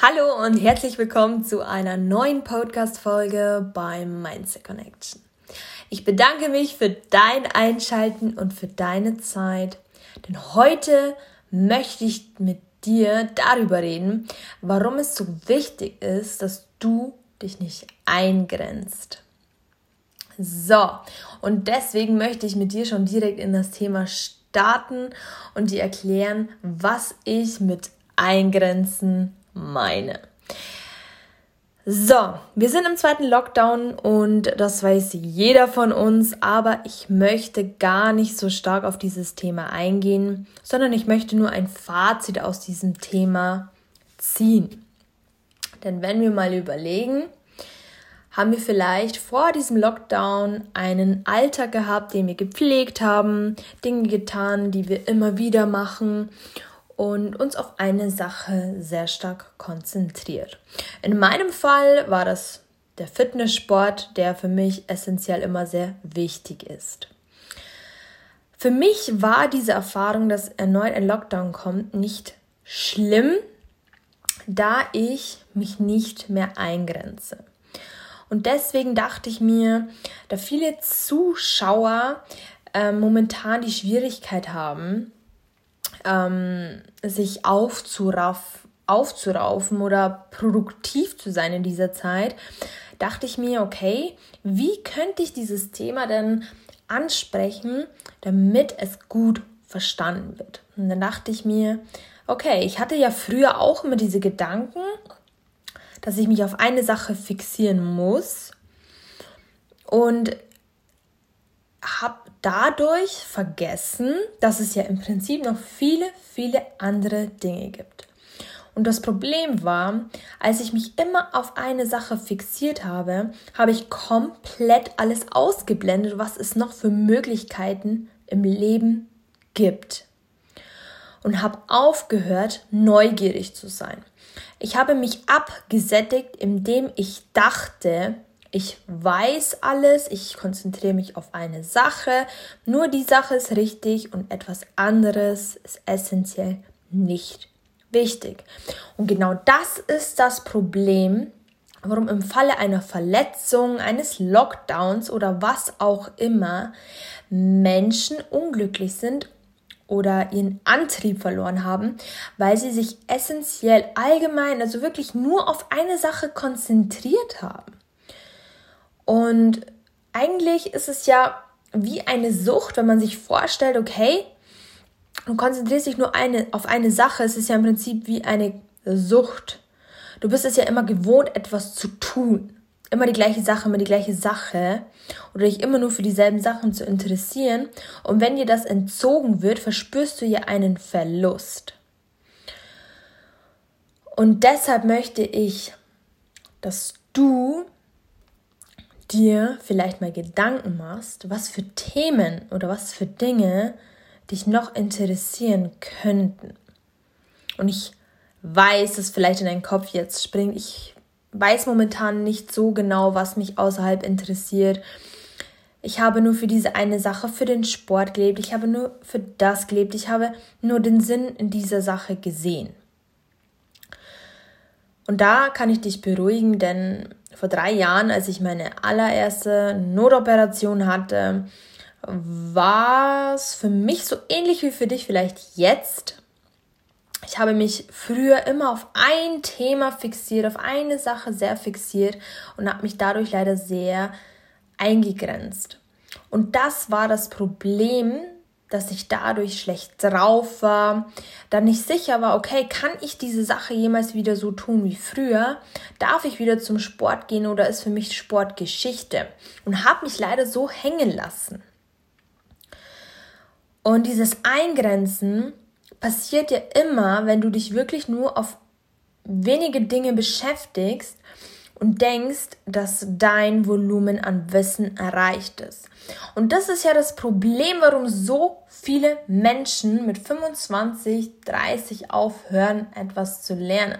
Hallo und herzlich willkommen zu einer neuen Podcast-Folge beim Mindset Connection. Ich bedanke mich für dein Einschalten und für deine Zeit, denn heute möchte ich mit dir darüber reden, warum es so wichtig ist, dass du dich nicht eingrenzt. So, und deswegen möchte ich mit dir schon direkt in das Thema starten und dir erklären, was ich mit Eingrenzen meine. So, wir sind im zweiten Lockdown und das weiß jeder von uns, aber ich möchte gar nicht so stark auf dieses Thema eingehen, sondern ich möchte nur ein Fazit aus diesem Thema ziehen. Denn wenn wir mal überlegen, haben wir vielleicht vor diesem Lockdown einen Alltag gehabt, den wir gepflegt haben, Dinge getan, die wir immer wieder machen und uns auf eine Sache sehr stark konzentriert. In meinem Fall war das der Fitnesssport, der für mich essentiell immer sehr wichtig ist. Für mich war diese Erfahrung, dass erneut ein Lockdown kommt, nicht schlimm, da ich mich nicht mehr eingrenze. Und deswegen dachte ich mir, da viele Zuschauer äh, momentan die Schwierigkeit haben, ähm, sich aufzuraff, aufzuraufen oder produktiv zu sein in dieser Zeit, dachte ich mir, okay, wie könnte ich dieses Thema denn ansprechen, damit es gut verstanden wird? Und dann dachte ich mir, okay, ich hatte ja früher auch immer diese Gedanken, dass ich mich auf eine Sache fixieren muss und habe dadurch vergessen, dass es ja im Prinzip noch viele, viele andere Dinge gibt. Und das Problem war, als ich mich immer auf eine Sache fixiert habe, habe ich komplett alles ausgeblendet, was es noch für Möglichkeiten im Leben gibt. Und habe aufgehört, neugierig zu sein. Ich habe mich abgesättigt, indem ich dachte, ich weiß alles, ich konzentriere mich auf eine Sache, nur die Sache ist richtig und etwas anderes ist essentiell nicht wichtig. Und genau das ist das Problem, warum im Falle einer Verletzung, eines Lockdowns oder was auch immer Menschen unglücklich sind oder ihren Antrieb verloren haben, weil sie sich essentiell allgemein, also wirklich nur auf eine Sache konzentriert haben. Und eigentlich ist es ja wie eine Sucht, wenn man sich vorstellt, okay, du konzentrierst dich nur eine, auf eine Sache, es ist ja im Prinzip wie eine Sucht. Du bist es ja immer gewohnt, etwas zu tun. Immer die gleiche Sache, immer die gleiche Sache. Oder dich immer nur für dieselben Sachen zu interessieren. Und wenn dir das entzogen wird, verspürst du ja einen Verlust. Und deshalb möchte ich, dass du dir vielleicht mal Gedanken machst, was für Themen oder was für Dinge dich noch interessieren könnten. Und ich weiß, dass vielleicht in deinen Kopf jetzt springt. Ich weiß momentan nicht so genau, was mich außerhalb interessiert. Ich habe nur für diese eine Sache, für den Sport gelebt. Ich habe nur für das gelebt. Ich habe nur den Sinn in dieser Sache gesehen. Und da kann ich dich beruhigen, denn vor drei Jahren, als ich meine allererste Notoperation hatte, war es für mich so ähnlich wie für dich vielleicht jetzt. Ich habe mich früher immer auf ein Thema fixiert, auf eine Sache sehr fixiert und habe mich dadurch leider sehr eingegrenzt. Und das war das Problem, dass ich dadurch schlecht drauf war, dann nicht sicher war, okay, kann ich diese Sache jemals wieder so tun wie früher? Darf ich wieder zum Sport gehen oder ist für mich Sport Geschichte? Und habe mich leider so hängen lassen. Und dieses Eingrenzen passiert ja immer, wenn du dich wirklich nur auf wenige Dinge beschäftigst und denkst, dass dein Volumen an Wissen erreicht ist. Und das ist ja das Problem, warum so viele Menschen mit 25, 30 aufhören, etwas zu lernen.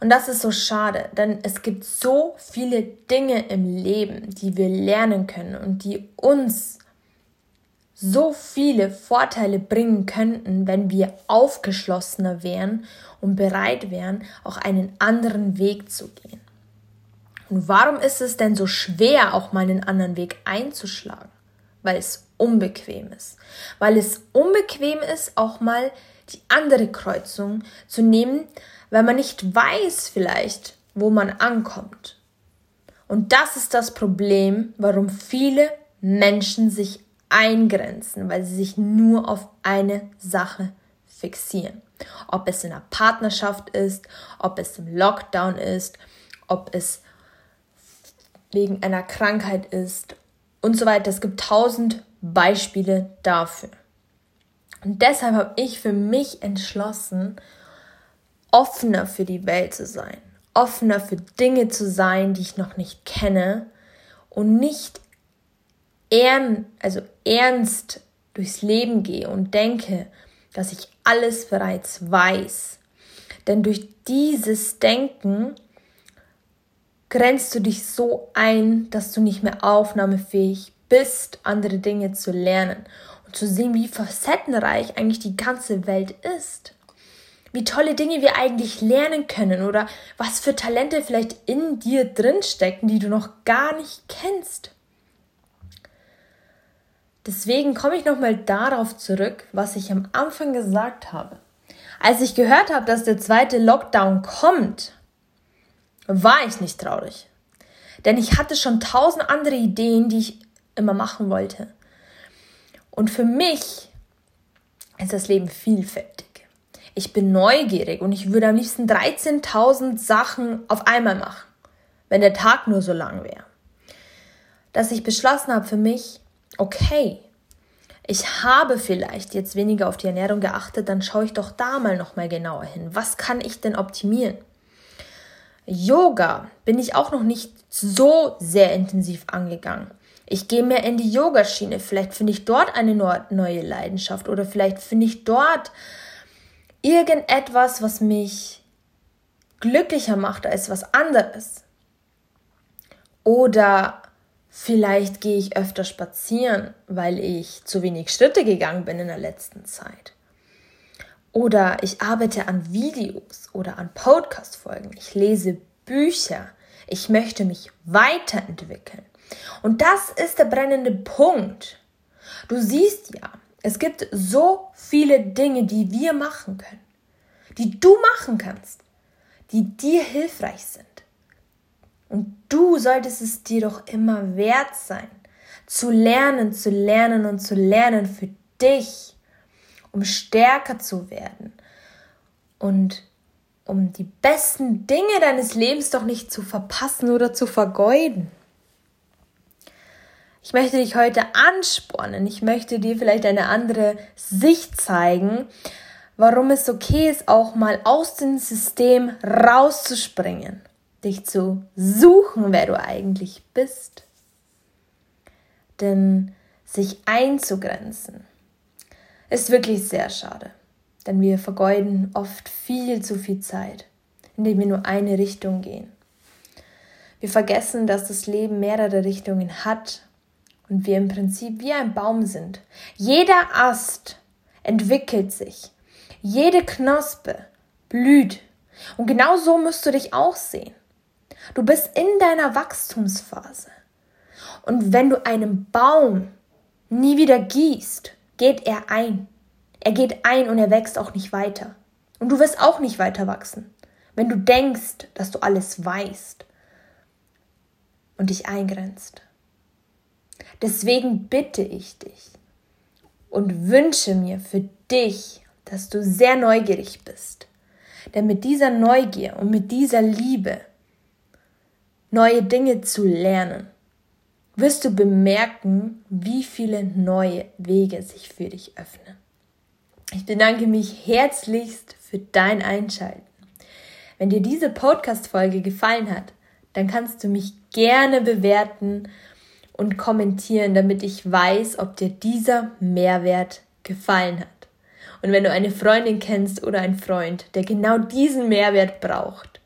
Und das ist so schade, denn es gibt so viele Dinge im Leben, die wir lernen können und die uns so viele Vorteile bringen könnten, wenn wir aufgeschlossener wären und bereit wären, auch einen anderen Weg zu gehen. Und warum ist es denn so schwer, auch mal einen anderen Weg einzuschlagen? Weil es unbequem ist. Weil es unbequem ist, auch mal die andere Kreuzung zu nehmen, weil man nicht weiß vielleicht, wo man ankommt. Und das ist das Problem, warum viele Menschen sich eingrenzen, weil sie sich nur auf eine Sache fixieren. Ob es in einer Partnerschaft ist, ob es im Lockdown ist, ob es wegen einer Krankheit ist und so weiter. Es gibt tausend Beispiele dafür. Und deshalb habe ich für mich entschlossen, offener für die Welt zu sein, offener für Dinge zu sein, die ich noch nicht kenne und nicht ern, also ernst durchs Leben gehe und denke, dass ich alles bereits weiß. Denn durch dieses Denken grenzt du dich so ein, dass du nicht mehr aufnahmefähig bist, andere Dinge zu lernen und zu sehen, wie facettenreich eigentlich die ganze Welt ist. Wie tolle Dinge wir eigentlich lernen können oder was für Talente vielleicht in dir drin stecken, die du noch gar nicht kennst. Deswegen komme ich nochmal darauf zurück, was ich am Anfang gesagt habe. Als ich gehört habe, dass der zweite Lockdown kommt, war ich nicht traurig. Denn ich hatte schon tausend andere Ideen, die ich immer machen wollte. Und für mich ist das Leben vielfältig. Ich bin neugierig und ich würde am liebsten 13.000 Sachen auf einmal machen, wenn der Tag nur so lang wäre. Dass ich beschlossen habe für mich, okay, ich habe vielleicht jetzt weniger auf die Ernährung geachtet, dann schaue ich doch da mal noch mal genauer hin. Was kann ich denn optimieren? Yoga bin ich auch noch nicht so sehr intensiv angegangen. Ich gehe mehr in die Yogaschiene. Vielleicht finde ich dort eine neue Leidenschaft oder vielleicht finde ich dort irgendetwas, was mich glücklicher macht als was anderes. Oder Vielleicht gehe ich öfter spazieren, weil ich zu wenig Schritte gegangen bin in der letzten Zeit. Oder ich arbeite an Videos oder an Podcast-Folgen. Ich lese Bücher. Ich möchte mich weiterentwickeln. Und das ist der brennende Punkt. Du siehst ja, es gibt so viele Dinge, die wir machen können, die du machen kannst, die dir hilfreich sind. Und du solltest es dir doch immer wert sein, zu lernen, zu lernen und zu lernen für dich, um stärker zu werden und um die besten Dinge deines Lebens doch nicht zu verpassen oder zu vergeuden. Ich möchte dich heute anspornen. Ich möchte dir vielleicht eine andere Sicht zeigen, warum es okay ist, auch mal aus dem System rauszuspringen dich zu suchen, wer du eigentlich bist. Denn sich einzugrenzen ist wirklich sehr schade, denn wir vergeuden oft viel zu viel Zeit, indem wir nur eine Richtung gehen. Wir vergessen, dass das Leben mehrere Richtungen hat und wir im Prinzip wie ein Baum sind. Jeder Ast entwickelt sich, jede Knospe blüht und genau so musst du dich auch sehen. Du bist in deiner Wachstumsphase. Und wenn du einen Baum nie wieder gießt, geht er ein. Er geht ein und er wächst auch nicht weiter. Und du wirst auch nicht weiter wachsen, wenn du denkst, dass du alles weißt und dich eingrenzt. Deswegen bitte ich dich und wünsche mir für dich, dass du sehr neugierig bist. Denn mit dieser Neugier und mit dieser Liebe neue Dinge zu lernen, wirst du bemerken, wie viele neue Wege sich für dich öffnen. Ich bedanke mich herzlichst für dein Einschalten. Wenn dir diese Podcast-Folge gefallen hat, dann kannst du mich gerne bewerten und kommentieren, damit ich weiß, ob dir dieser Mehrwert gefallen hat. Und wenn du eine Freundin kennst oder einen Freund, der genau diesen Mehrwert braucht,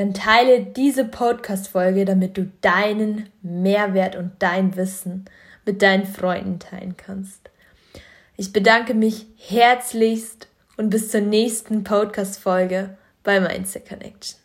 dann teile diese Podcast-Folge, damit du deinen Mehrwert und dein Wissen mit deinen Freunden teilen kannst. Ich bedanke mich herzlichst und bis zur nächsten Podcast-Folge bei Mindset Connection.